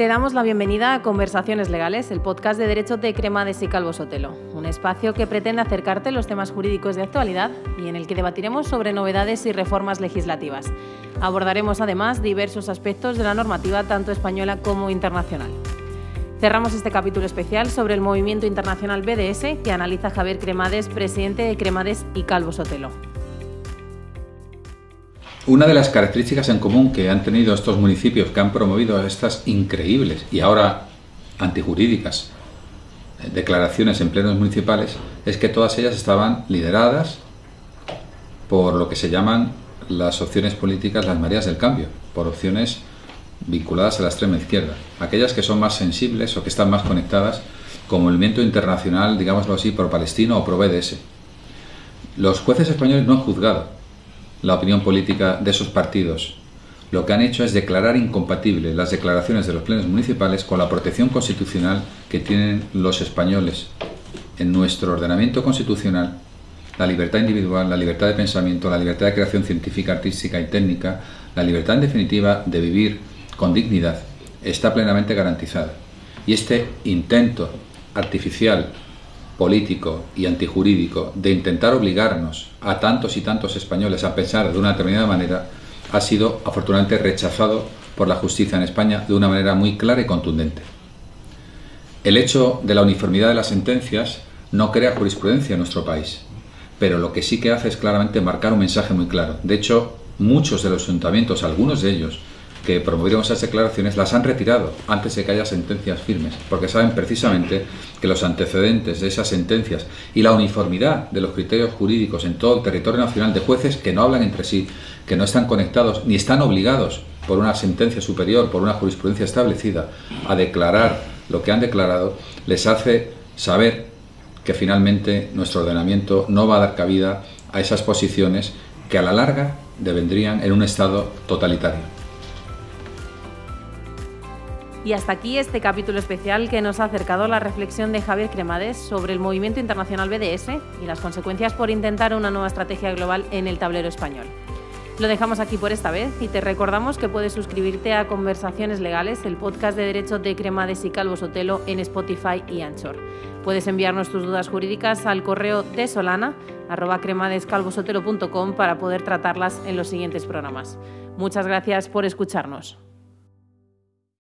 Te damos la bienvenida a Conversaciones Legales, el podcast de Derecho de Cremades y Calvo Sotelo, un espacio que pretende acercarte los temas jurídicos de actualidad y en el que debatiremos sobre novedades y reformas legislativas. Abordaremos además diversos aspectos de la normativa tanto española como internacional. Cerramos este capítulo especial sobre el movimiento internacional BDS que analiza Javier Cremades, presidente de Cremades y Calvo Sotelo. Una de las características en común que han tenido estos municipios que han promovido estas increíbles y ahora antijurídicas eh, declaraciones en plenos municipales es que todas ellas estaban lideradas por lo que se llaman las opciones políticas, las mareas del cambio, por opciones vinculadas a la extrema izquierda, aquellas que son más sensibles o que están más conectadas con movimiento internacional, digámoslo así, pro palestino o pro BDS. Los jueces españoles no han juzgado la opinión política de esos partidos. Lo que han hecho es declarar incompatible las declaraciones de los plenos municipales con la protección constitucional que tienen los españoles en nuestro ordenamiento constitucional, la libertad individual, la libertad de pensamiento, la libertad de creación científica, artística y técnica, la libertad en definitiva de vivir con dignidad, está plenamente garantizada. Y este intento artificial político y antijurídico de intentar obligarnos a tantos y tantos españoles a pensar de una determinada manera ha sido afortunadamente rechazado por la justicia en España de una manera muy clara y contundente. El hecho de la uniformidad de las sentencias no crea jurisprudencia en nuestro país, pero lo que sí que hace es claramente marcar un mensaje muy claro. De hecho, muchos de los ayuntamientos, algunos de ellos, que promovieron esas declaraciones las han retirado antes de que haya sentencias firmes, porque saben precisamente que los antecedentes de esas sentencias y la uniformidad de los criterios jurídicos en todo el territorio nacional de jueces que no hablan entre sí, que no están conectados ni están obligados por una sentencia superior, por una jurisprudencia establecida, a declarar lo que han declarado, les hace saber que finalmente nuestro ordenamiento no va a dar cabida a esas posiciones que a la larga devendrían en un Estado totalitario. Y hasta aquí este capítulo especial que nos ha acercado la reflexión de Javier Cremades sobre el movimiento internacional BDS y las consecuencias por intentar una nueva estrategia global en el tablero español. Lo dejamos aquí por esta vez y te recordamos que puedes suscribirte a Conversaciones Legales, el podcast de derecho de Cremades y Calvo Sotelo en Spotify y Anchor. Puedes enviarnos tus dudas jurídicas al correo de solana para poder tratarlas en los siguientes programas. Muchas gracias por escucharnos.